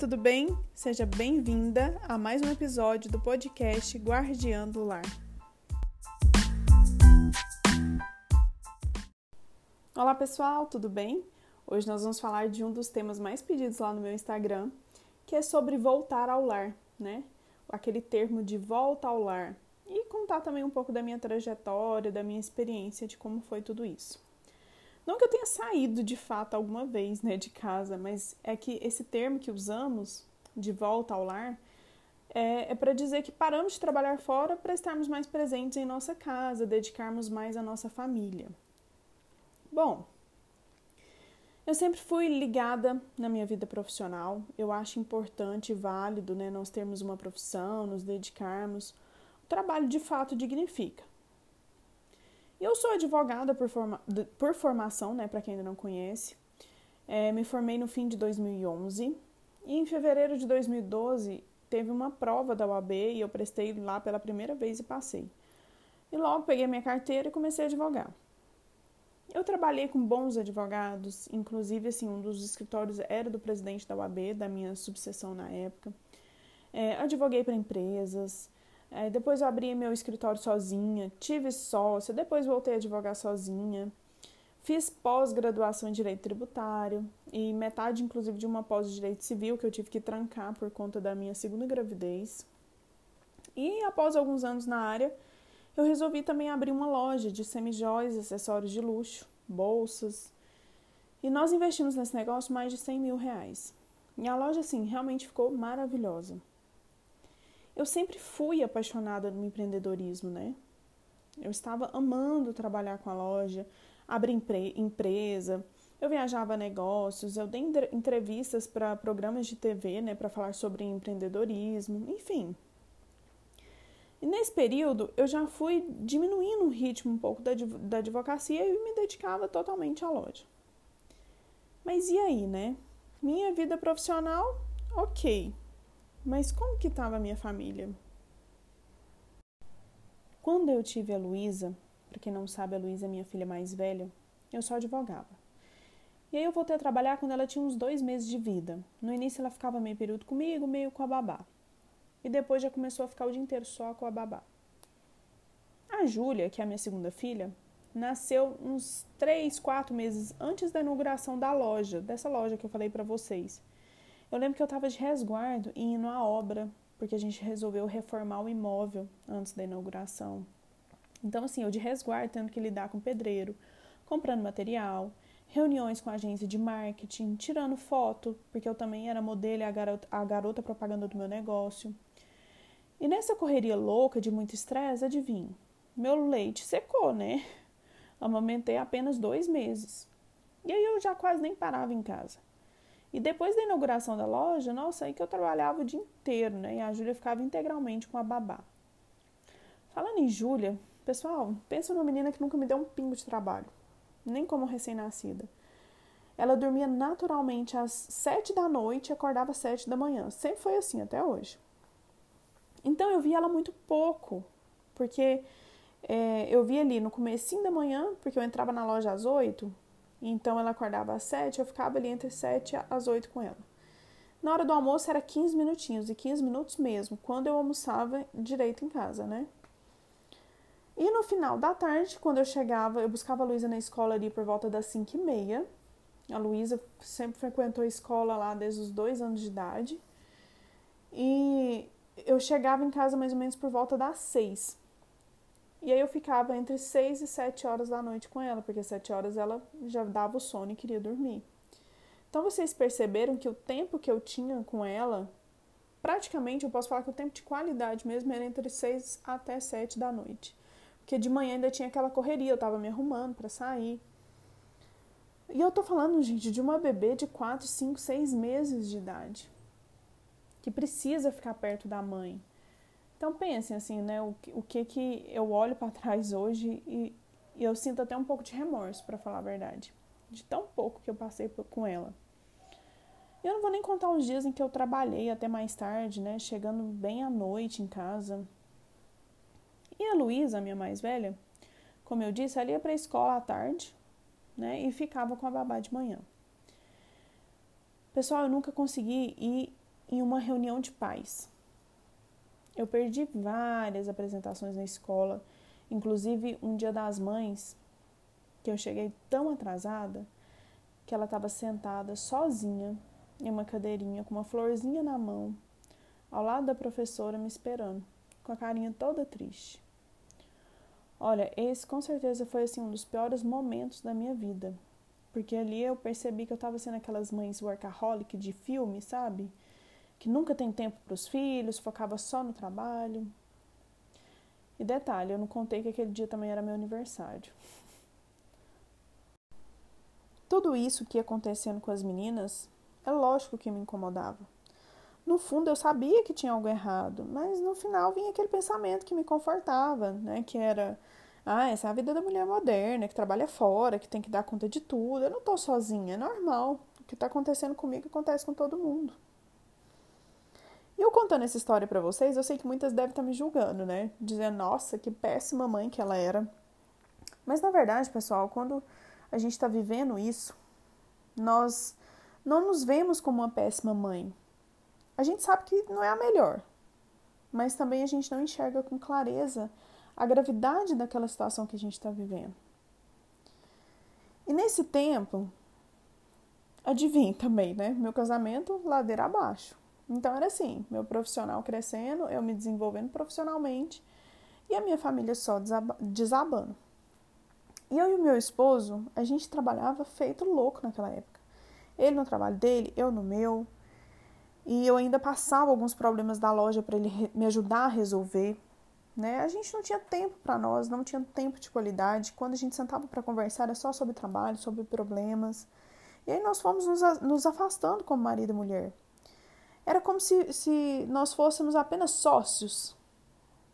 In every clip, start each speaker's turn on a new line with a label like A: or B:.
A: tudo bem? Seja bem-vinda a mais um episódio do podcast Guardiã do Lar. Olá pessoal, tudo bem? Hoje nós vamos falar de um dos temas mais pedidos lá no meu Instagram, que é sobre voltar ao lar, né? Aquele termo de volta ao lar. E contar também um pouco da minha trajetória, da minha experiência de como foi tudo isso. Não que eu tenha saído de fato alguma vez né, de casa, mas é que esse termo que usamos, de volta ao lar, é, é para dizer que paramos de trabalhar fora para estarmos mais presentes em nossa casa, dedicarmos mais à nossa família. Bom, eu sempre fui ligada na minha vida profissional. Eu acho importante e válido né, nós termos uma profissão, nos dedicarmos. O trabalho de fato dignifica. Eu sou advogada por, forma, por formação, né, para quem ainda não conhece. É, me formei no fim de 2011 e em fevereiro de 2012 teve uma prova da UAB e eu prestei lá pela primeira vez e passei. E logo peguei minha carteira e comecei a advogar. Eu trabalhei com bons advogados, inclusive assim, um dos escritórios era do presidente da UAB, da minha subseção na época. É, advoguei para empresas, é, depois eu abri meu escritório sozinha, tive sócia, depois voltei a advogar sozinha. Fiz pós-graduação em Direito Tributário e metade, inclusive, de uma pós de Direito Civil que eu tive que trancar por conta da minha segunda gravidez. E após alguns anos na área, eu resolvi também abrir uma loja de semijóias, acessórios de luxo, bolsas. E nós investimos nesse negócio mais de 100 mil reais. E a loja, assim, realmente ficou maravilhosa eu sempre fui apaixonada no empreendedorismo, né? Eu estava amando trabalhar com a loja, abrir empresa, eu viajava negócios, eu dei entrevistas para programas de TV, né, para falar sobre empreendedorismo, enfim. E nesse período eu já fui diminuindo o ritmo um pouco da, da advocacia e me dedicava totalmente à loja. Mas e aí, né? Minha vida profissional, ok. Mas como que estava a minha família? Quando eu tive a Luísa, para quem não sabe, a Luísa é minha filha mais velha, eu só advogava. E aí eu voltei a trabalhar quando ela tinha uns dois meses de vida. No início ela ficava meio período comigo, meio com a babá. E depois já começou a ficar o dia inteiro só com a babá. A Júlia, que é a minha segunda filha, nasceu uns três, quatro meses antes da inauguração da loja, dessa loja que eu falei para vocês. Eu lembro que eu estava de resguardo e indo à obra, porque a gente resolveu reformar o imóvel antes da inauguração. Então, assim, eu de resguardo, tendo que lidar com pedreiro, comprando material, reuniões com a agência de marketing, tirando foto, porque eu também era modelo e a garota, a garota propaganda do meu negócio. E nessa correria louca de muito estresse, adivinha? Meu leite secou, né? Amamentei apenas dois meses. E aí eu já quase nem parava em casa. E depois da inauguração da loja, nossa, aí que eu trabalhava o dia inteiro, né? E a Júlia ficava integralmente com a babá. Falando em Júlia, pessoal, pensa numa menina que nunca me deu um pingo de trabalho, nem como recém-nascida. Ela dormia naturalmente às sete da noite e acordava às sete da manhã. Sempre foi assim, até hoje. Então eu via ela muito pouco, porque é, eu via ali no comecinho da manhã, porque eu entrava na loja às oito, então ela acordava às sete, eu ficava ali entre sete às oito com ela. Na hora do almoço era 15 minutinhos, e 15 minutos mesmo, quando eu almoçava direito em casa, né? E no final da tarde, quando eu chegava, eu buscava a Luísa na escola ali por volta das 5 e meia. A Luísa sempre frequentou a escola lá desde os dois anos de idade. E eu chegava em casa mais ou menos por volta das seis. E aí eu ficava entre 6 e 7 horas da noite com ela, porque 7 horas ela já dava o sono e queria dormir. Então vocês perceberam que o tempo que eu tinha com ela, praticamente eu posso falar que o tempo de qualidade mesmo era entre 6 até 7 da noite. Porque de manhã ainda tinha aquela correria, eu tava me arrumando para sair. E eu tô falando, gente, de uma bebê de 4, 5, 6 meses de idade. Que precisa ficar perto da mãe então pensem assim, né, o, o que que eu olho para trás hoje e, e, eu sinto até um pouco de remorso, para falar a verdade, de tão pouco que eu passei por, com ela. Eu não vou nem contar os dias em que eu trabalhei até mais tarde, né, chegando bem à noite em casa. E a Luísa, minha mais velha, como eu disse, ela ia para a escola à tarde, né, e ficava com a babá de manhã. Pessoal, eu nunca consegui ir em uma reunião de pais. Eu perdi várias apresentações na escola, inclusive um dia das mães, que eu cheguei tão atrasada que ela estava sentada sozinha em uma cadeirinha com uma florzinha na mão, ao lado da professora me esperando, com a carinha toda triste. Olha, esse com certeza foi assim um dos piores momentos da minha vida, porque ali eu percebi que eu estava sendo aquelas mães workaholic de filme, sabe? Que nunca tem tempo para os filhos, focava só no trabalho. E detalhe, eu não contei que aquele dia também era meu aniversário. Tudo isso que ia acontecendo com as meninas, é lógico que me incomodava. No fundo eu sabia que tinha algo errado, mas no final vinha aquele pensamento que me confortava, né? Que era, ah, essa é a vida da mulher moderna, que trabalha fora, que tem que dar conta de tudo. Eu não tô sozinha, é normal. O que tá acontecendo comigo acontece com todo mundo. E eu contando essa história para vocês, eu sei que muitas devem estar tá me julgando, né? Dizendo, nossa, que péssima mãe que ela era. Mas na verdade, pessoal, quando a gente está vivendo isso, nós não nos vemos como uma péssima mãe. A gente sabe que não é a melhor, mas também a gente não enxerga com clareza a gravidade daquela situação que a gente está vivendo. E nesse tempo, adivinha também, né? Meu casamento, ladeira abaixo. Então era assim: meu profissional crescendo, eu me desenvolvendo profissionalmente e a minha família só desabando. E eu e o meu esposo, a gente trabalhava feito louco naquela época. Ele no trabalho dele, eu no meu. E eu ainda passava alguns problemas da loja para ele me ajudar a resolver. Né? A gente não tinha tempo para nós, não tinha tempo de qualidade. Quando a gente sentava para conversar, era só sobre trabalho, sobre problemas. E aí nós fomos nos, afastando como marido e mulher. Era como se, se nós fôssemos apenas sócios,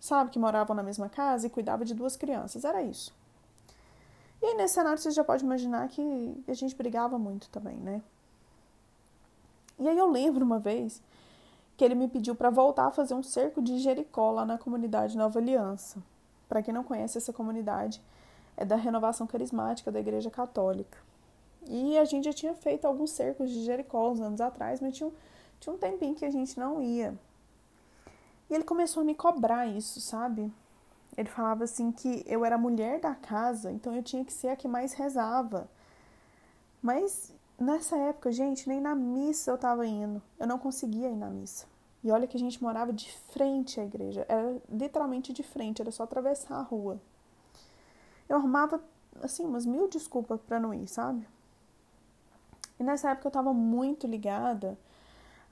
A: sabe? Que moravam na mesma casa e cuidavam de duas crianças. Era isso. E aí, nesse cenário, você já pode imaginar que a gente brigava muito também, né? E aí eu lembro uma vez que ele me pediu para voltar a fazer um cerco de Jericó lá na comunidade Nova Aliança. Para quem não conhece essa comunidade, é da renovação carismática da Igreja Católica. E a gente já tinha feito alguns cercos de Jericó uns anos atrás, mas tinha, tinha um tempinho que a gente não ia. E ele começou a me cobrar isso, sabe? Ele falava assim que eu era mulher da casa, então eu tinha que ser a que mais rezava. Mas Nessa época, gente, nem na missa eu tava indo. Eu não conseguia ir na missa. E olha que a gente morava de frente à igreja. Era literalmente de frente, era só atravessar a rua. Eu arrumava, assim, umas mil desculpas para não ir, sabe? E nessa época eu tava muito ligada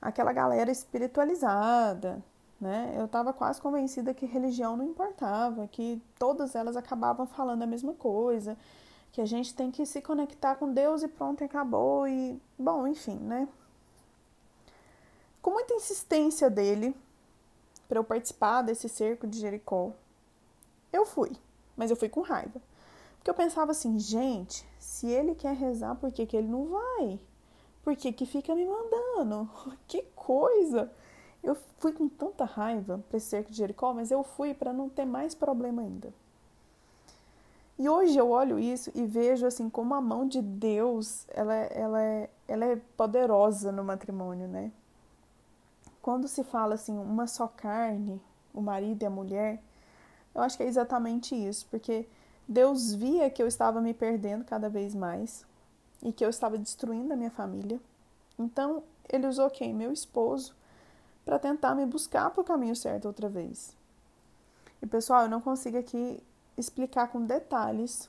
A: àquela galera espiritualizada, né? Eu tava quase convencida que religião não importava, que todas elas acabavam falando a mesma coisa que a gente tem que se conectar com Deus e pronto, acabou. E, bom, enfim, né? Com muita insistência dele para eu participar desse cerco de Jericó, eu fui, mas eu fui com raiva. Porque eu pensava assim, gente, se ele quer rezar, por que, que ele não vai? Por que, que fica me mandando? Que coisa! Eu fui com tanta raiva para esse cerco de Jericó, mas eu fui para não ter mais problema ainda. E hoje eu olho isso e vejo assim como a mão de Deus ela, ela, é, ela é poderosa no matrimônio, né? Quando se fala assim, uma só carne, o marido e a mulher, eu acho que é exatamente isso, porque Deus via que eu estava me perdendo cada vez mais e que eu estava destruindo a minha família. Então, ele usou quem? Meu esposo, para tentar me buscar para o caminho certo outra vez. E pessoal, eu não consigo aqui explicar com detalhes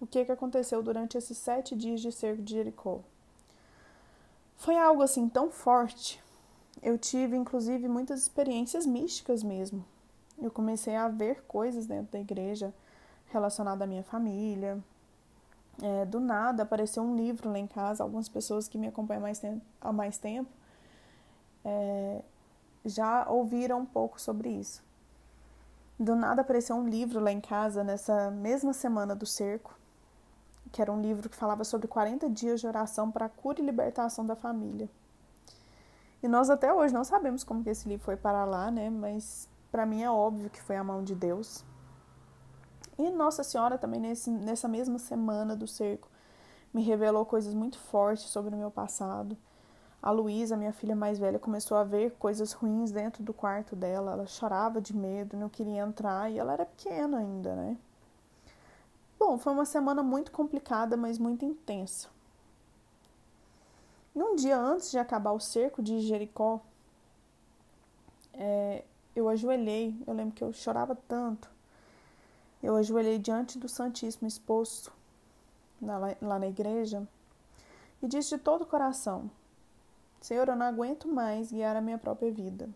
A: o que, que aconteceu durante esses sete dias de cerco de Jericó. Foi algo assim tão forte. Eu tive, inclusive, muitas experiências místicas mesmo. Eu comecei a ver coisas dentro da igreja relacionadas à minha família. É, do nada apareceu um livro lá em casa. Algumas pessoas que me acompanham mais há mais tempo é, já ouviram um pouco sobre isso. Do nada apareceu um livro lá em casa nessa mesma semana do cerco, que era um livro que falava sobre 40 dias de oração para a cura e libertação da família. E nós até hoje não sabemos como que esse livro foi para lá, né? Mas para mim é óbvio que foi a mão de Deus. E Nossa Senhora também nesse, nessa mesma semana do cerco me revelou coisas muito fortes sobre o meu passado, A Luísa, minha filha mais velha, começou a ver coisas ruins dentro do quarto dela. Ela chorava de medo, não queria entrar e ela era pequena ainda, né? Bom, foi uma semana muito complicada, mas muito intensa. E um dia antes de acabar o cerco de Jericó, é, eu ajoelhei. Eu lembro que eu chorava tanto. Eu ajoelhei diante do Santíssimo exposto lá na igreja e disse de todo o coração: Senhor, eu não aguento mais guiar a minha própria vida.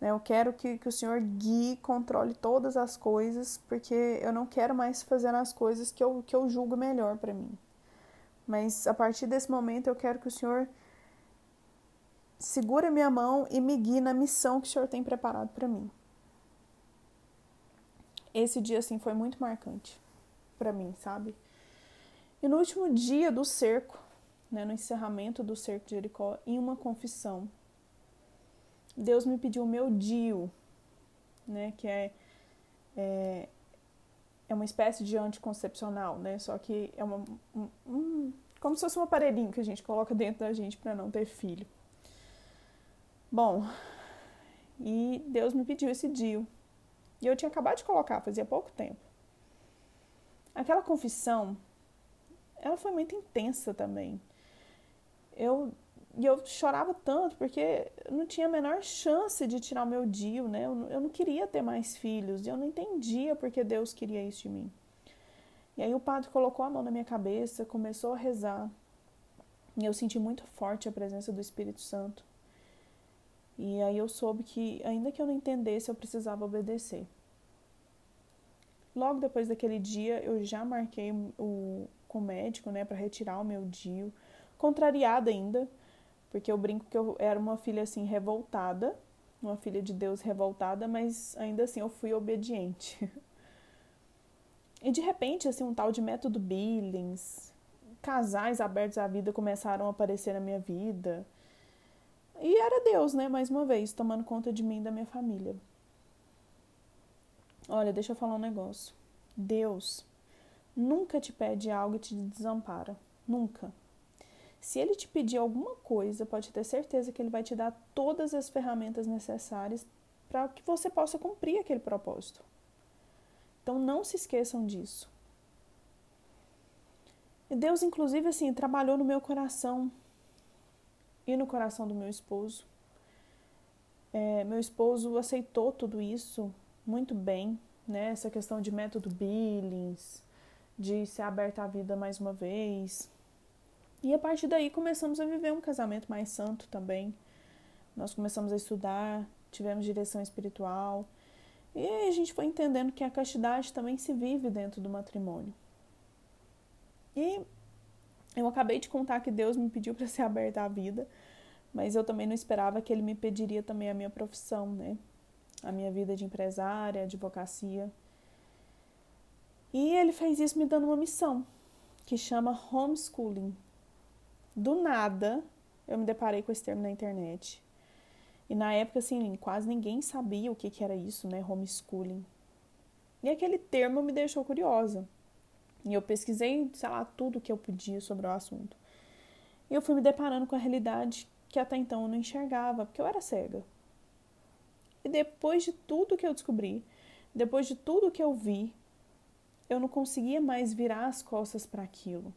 A: Né, eu quero que, que o Senhor guie, controle todas as coisas, porque eu não quero mais fazer as coisas que eu, que eu julgo melhor para mim. Mas a partir desse momento eu quero que o Senhor segure minha mão e me guie na missão que o Senhor tem preparado para mim. Esse dia assim foi muito marcante para mim, sabe? E no último dia do cerco, né, no encerramento do cerco de Jericó, em uma confissão, Deus me pediu o meu dio, né, que é, é, é uma espécie de anticoncepcional, né, só que é uma, um, um, como se fosse um aparelhinho que a gente coloca dentro da gente para não ter filho. Bom, e Deus me pediu esse dio. E eu tinha acabado de colocar, fazia pouco tempo. Aquela confissão ela foi muito intensa também. Eu e eu chorava tanto porque não tinha a menor chance de tirar o meu dio, né? Eu, eu não queria ter mais filhos e eu não entendia porque Deus queria isso de mim. E aí o padre colocou a mão na minha cabeça, começou a rezar. E eu senti muito forte a presença do Espírito Santo. E aí eu soube que, ainda que eu não entendesse, eu precisava obedecer. Logo depois daquele dia, eu já marquei o, com o médico, né, para retirar o meu DIU, contrariada ainda, porque eu brinco que eu era uma filha assim revoltada, uma filha de Deus revoltada, mas ainda assim eu fui obediente. E de repente, assim, um tal de método Billings, casais abertos à vida começaram a aparecer na minha vida. E era Deus, né, mais uma vez, tomando conta de mim e da minha família. Olha, deixa eu falar um negócio. Deus nunca te pede algo e te desampara. Nunca. Se ele te pedir alguma coisa, pode ter certeza que ele vai te dar todas as ferramentas necessárias para que você possa cumprir aquele propósito. Então não se esqueçam disso. Deus, inclusive, assim, trabalhou no meu coração e no coração do meu esposo. É, meu esposo aceitou tudo isso muito bem, né? Essa questão de método Billings, de ser aberta à vida mais uma vez. E a partir daí começamos a viver um casamento mais santo também. Nós começamos a estudar, tivemos direção espiritual. E a gente foi entendendo que a castidade também se vive dentro do matrimônio. E eu acabei de contar que Deus me pediu para ser aberta à vida, mas eu também não esperava que ele me pediria também a minha profissão, né? A minha vida de empresária, advocacia. E ele fez isso me dando uma missão, que chama homeschooling. Do nada, eu me deparei com esse termo na internet. E na época, assim, quase ninguém sabia o que, que era isso, né? Homeschooling. E aquele termo me deixou curiosa. E eu pesquisei, sei lá, tudo que eu podia sobre o assunto. E eu fui me deparando com a realidade que até então eu não enxergava, porque eu era cega. E depois de tudo que eu descobri, depois de tudo que eu vi, eu não conseguia mais virar as costas para aquilo.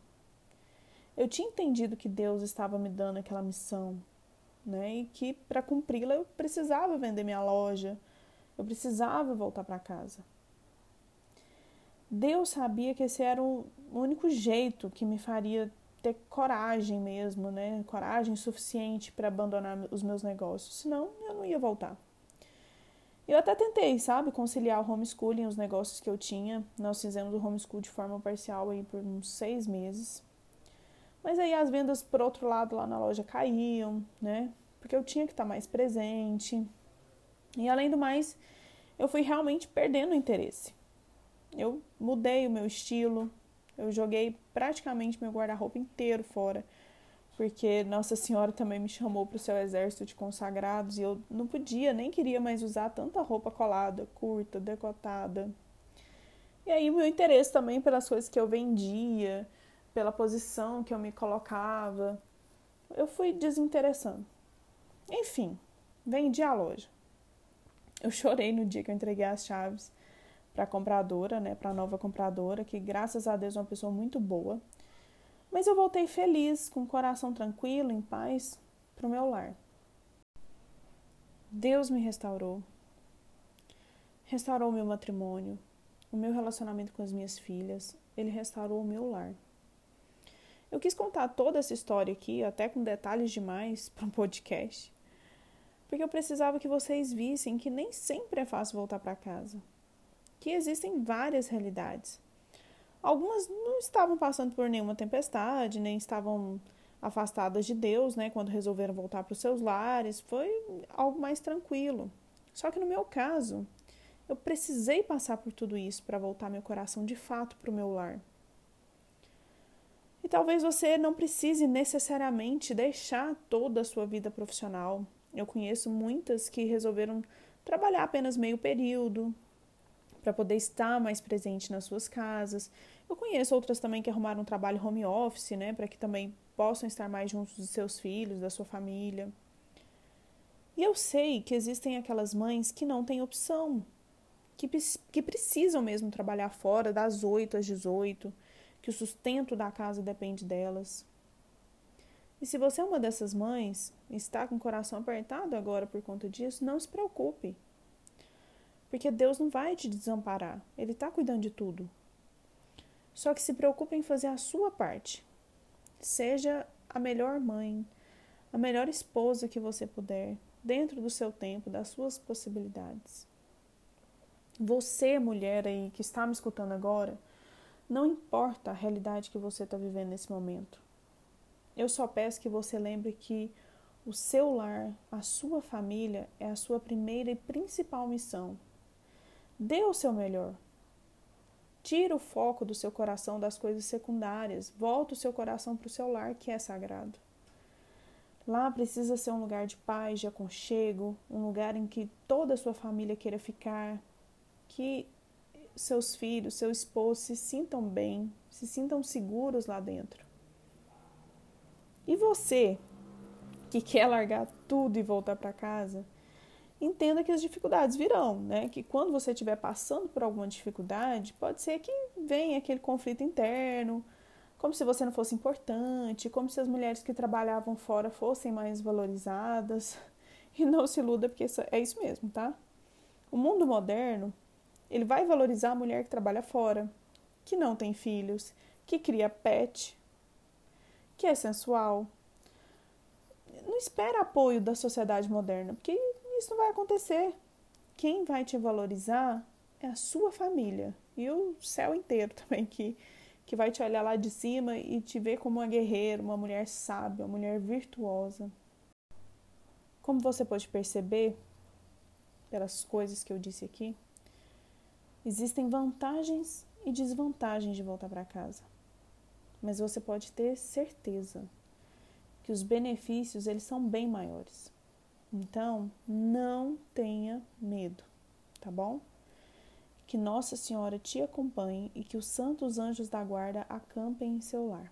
A: Eu tinha entendido que Deus estava me dando aquela missão, né? E que para cumpri-la eu precisava vender minha loja, eu precisava voltar para casa. Deus sabia que esse era o único jeito que me faria ter coragem mesmo, né? Coragem suficiente para abandonar os meus negócios, senão eu não ia voltar. Eu até tentei, sabe, conciliar o homeschooling, os negócios que eu tinha. Nós fizemos o homeschool de forma parcial aí por uns seis meses. Mas aí as vendas, por outro lado, lá na loja caíam, né? Porque eu tinha que estar mais presente. E além do mais, eu fui realmente perdendo o interesse. Eu mudei o meu estilo, eu joguei praticamente meu guarda-roupa inteiro fora porque Nossa Senhora também me chamou para o seu exército de consagrados e eu não podia, nem queria mais usar tanta roupa colada, curta, decotada. E aí meu interesse também pelas coisas que eu vendia, pela posição que eu me colocava, eu fui desinteressando. Enfim, vendi a loja. Eu chorei no dia que eu entreguei as chaves para a compradora, né, para a nova compradora, que graças a Deus é uma pessoa muito boa. Mas eu voltei feliz, com o coração tranquilo, em paz, para o meu lar. Deus me restaurou. Restaurou o meu matrimônio, o meu relacionamento com as minhas filhas, ele restaurou o meu lar. Eu quis contar toda essa história aqui, até com detalhes demais, para um podcast, porque eu precisava que vocês vissem que nem sempre é fácil voltar para casa, que existem várias realidades. Algumas não estavam passando por nenhuma tempestade, nem estavam afastadas de Deus, né, quando resolveram voltar para os seus lares, foi algo mais tranquilo. Só que no meu caso, eu precisei passar por tudo isso para voltar meu coração de fato para o meu lar. E talvez você não precise necessariamente deixar toda a sua vida profissional. Eu conheço muitas que resolveram trabalhar apenas meio período para poder estar mais presente nas suas casas. Eu conheço outras também que arrumaram um trabalho home office, né, para que também possam estar mais juntos dos seus filhos, da sua família. E eu sei que existem aquelas mães que não têm opção, que, que precisam mesmo trabalhar fora das 8 às 18 que o sustento da casa depende delas. E se você é uma dessas mães e está com o coração apertado agora por conta disso, não se preocupe. Porque Deus não vai te desamparar, Ele está cuidando de tudo. Só que se preocupe em fazer a sua parte. Seja a melhor mãe, a melhor esposa que você puder, dentro do seu tempo, das suas possibilidades. Você, mulher aí que está me escutando agora, não importa a realidade que você está vivendo nesse momento. Eu só peço que você lembre que o seu lar, a sua família, é a sua primeira e principal missão. Dê o seu melhor. Tira o foco do seu coração das coisas secundárias. Volta o seu coração para o seu lar, que é sagrado. Lá precisa ser um lugar de paz, de aconchego, um lugar em que toda a sua família queira ficar, que seus filhos, seu esposo se sintam bem, se sintam seguros lá dentro. E você, que quer largar tudo e voltar para casa, entenda que as dificuldades virão, né? Que quando você estiver passando por alguma dificuldade, pode ser que venha aquele conflito interno, como se você não fosse importante, como se as mulheres que trabalhavam fora fossem mais valorizadas. E não se iluda, porque é isso mesmo, tá? O mundo moderno ele vai valorizar a mulher que trabalha fora, que não tem filhos, que cria pet, que é sensual. Não espera apoio da sociedade moderna, porque isso não vai acontecer. Quem vai te valorizar é a sua família e o céu inteiro também que que vai te olhar lá de cima e te ver como uma guerreira, uma mulher sábia, uma mulher virtuosa. Como você pode perceber pelas coisas que eu disse aqui, Existem vantagens e desvantagens de voltar para casa. Mas você pode ter certeza que os benefícios eles são bem maiores. Então, não tenha medo, tá bom? Que Nossa Senhora te acompanhe e que os santos anjos da guarda acampem em seu lar.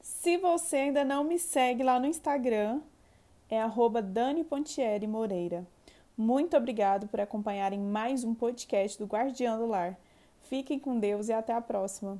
A: Se você ainda não me segue lá no Instagram, é arroba Dani Pontieri Moreira. Muito obrigado por acompanharem mais um podcast do Guardião do Lar. Fiquem com Deus e até a próxima.